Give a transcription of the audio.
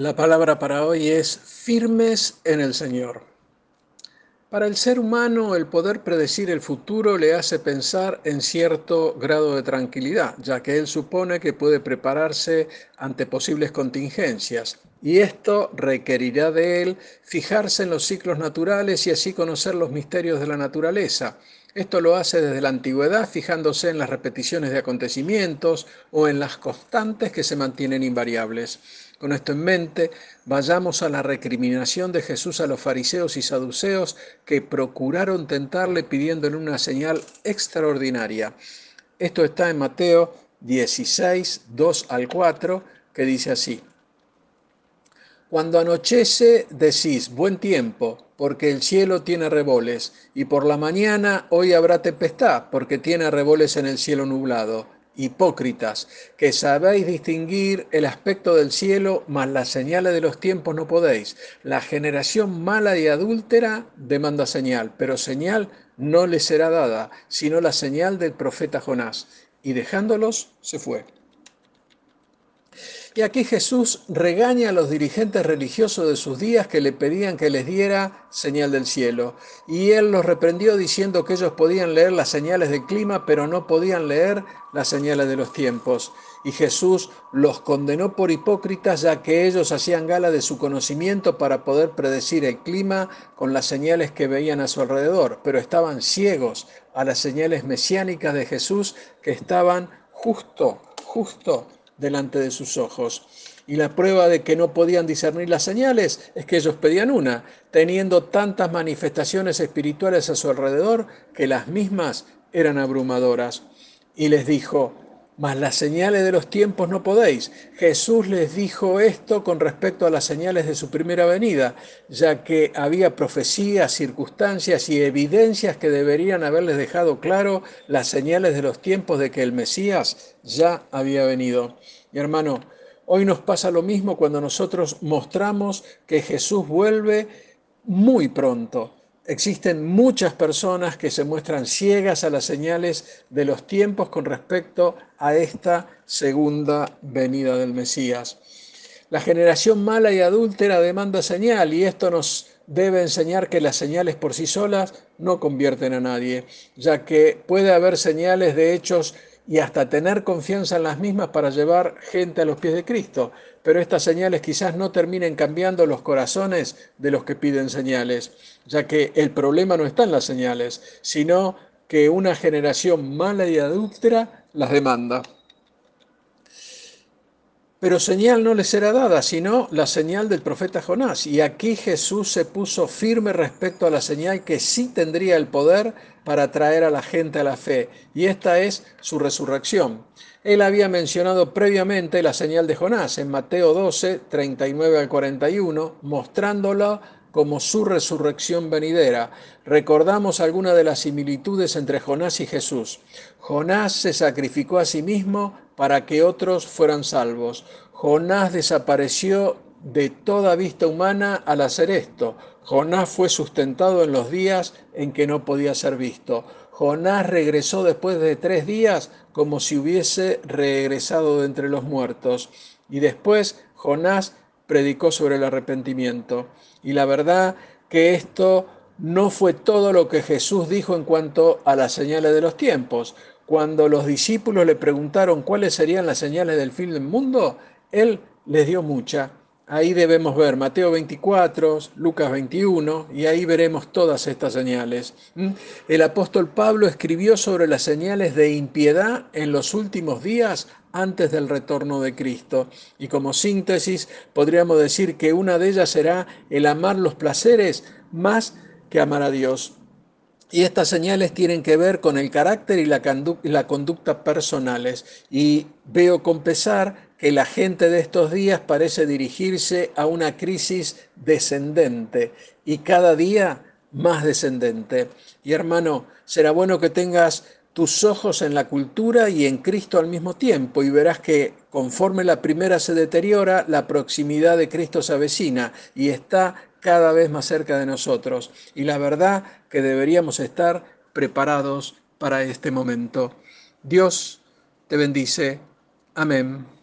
La palabra para hoy es firmes en el Señor. Para el ser humano el poder predecir el futuro le hace pensar en cierto grado de tranquilidad, ya que él supone que puede prepararse ante posibles contingencias, y esto requerirá de él fijarse en los ciclos naturales y así conocer los misterios de la naturaleza. Esto lo hace desde la antigüedad fijándose en las repeticiones de acontecimientos o en las constantes que se mantienen invariables. Con esto en mente, vayamos a la recriminación de Jesús a los fariseos y saduceos que procuraron tentarle pidiéndole una señal extraordinaria. Esto está en Mateo 16, 2 al 4, que dice así. Cuando anochece decís, buen tiempo, porque el cielo tiene reboles, y por la mañana hoy habrá tempestad, porque tiene reboles en el cielo nublado hipócritas, que sabéis distinguir el aspecto del cielo, mas las señales de los tiempos no podéis. La generación mala y adúltera demanda señal, pero señal no le será dada, sino la señal del profeta Jonás. Y dejándolos, se fue. Y aquí Jesús regaña a los dirigentes religiosos de sus días que le pedían que les diera señal del cielo. Y él los reprendió diciendo que ellos podían leer las señales del clima, pero no podían leer las señales de los tiempos. Y Jesús los condenó por hipócritas, ya que ellos hacían gala de su conocimiento para poder predecir el clima con las señales que veían a su alrededor, pero estaban ciegos a las señales mesiánicas de Jesús que estaban justo, justo delante de sus ojos. Y la prueba de que no podían discernir las señales es que ellos pedían una, teniendo tantas manifestaciones espirituales a su alrededor que las mismas eran abrumadoras. Y les dijo, mas las señales de los tiempos no podéis. Jesús les dijo esto con respecto a las señales de su primera venida, ya que había profecías, circunstancias y evidencias que deberían haberles dejado claro las señales de los tiempos de que el Mesías ya había venido. Mi hermano, hoy nos pasa lo mismo cuando nosotros mostramos que Jesús vuelve muy pronto. Existen muchas personas que se muestran ciegas a las señales de los tiempos con respecto a esta segunda venida del Mesías. La generación mala y adúltera demanda señal y esto nos debe enseñar que las señales por sí solas no convierten a nadie, ya que puede haber señales de hechos y hasta tener confianza en las mismas para llevar gente a los pies de Cristo. Pero estas señales quizás no terminen cambiando los corazones de los que piden señales, ya que el problema no está en las señales, sino que una generación mala y adúltera las demanda. Pero señal no le será dada, sino la señal del profeta Jonás. Y aquí Jesús se puso firme respecto a la señal que sí tendría el poder para traer a la gente a la fe, y esta es su resurrección. Él había mencionado previamente la señal de Jonás en Mateo 12, 39 al 41, mostrándola como su resurrección venidera. Recordamos algunas de las similitudes entre Jonás y Jesús. Jonás se sacrificó a sí mismo para que otros fueran salvos. Jonás desapareció de toda vista humana al hacer esto. Jonás fue sustentado en los días en que no podía ser visto. Jonás regresó después de tres días como si hubiese regresado de entre los muertos. Y después Jonás predicó sobre el arrepentimiento. Y la verdad que esto no fue todo lo que Jesús dijo en cuanto a las señales de los tiempos. Cuando los discípulos le preguntaron cuáles serían las señales del fin del mundo, Él les dio mucha. Ahí debemos ver Mateo 24, Lucas 21, y ahí veremos todas estas señales. ¿Mm? El apóstol Pablo escribió sobre las señales de impiedad en los últimos días antes del retorno de Cristo. Y como síntesis, podríamos decir que una de ellas será el amar los placeres más que amar a Dios. Y estas señales tienen que ver con el carácter y la, conducta personales. Y veo con pesar que la gente de estos días parece dirigirse a una crisis descendente y cada día más descendente. Y hermano, será bueno que tengas tus ojos en la cultura y en Cristo al mismo tiempo y verás que conforme la primera se deteriora, la proximidad de Cristo se avecina y está cada vez más cerca de nosotros. Y la verdad que deberíamos estar preparados para este momento. Dios te bendice. Amén.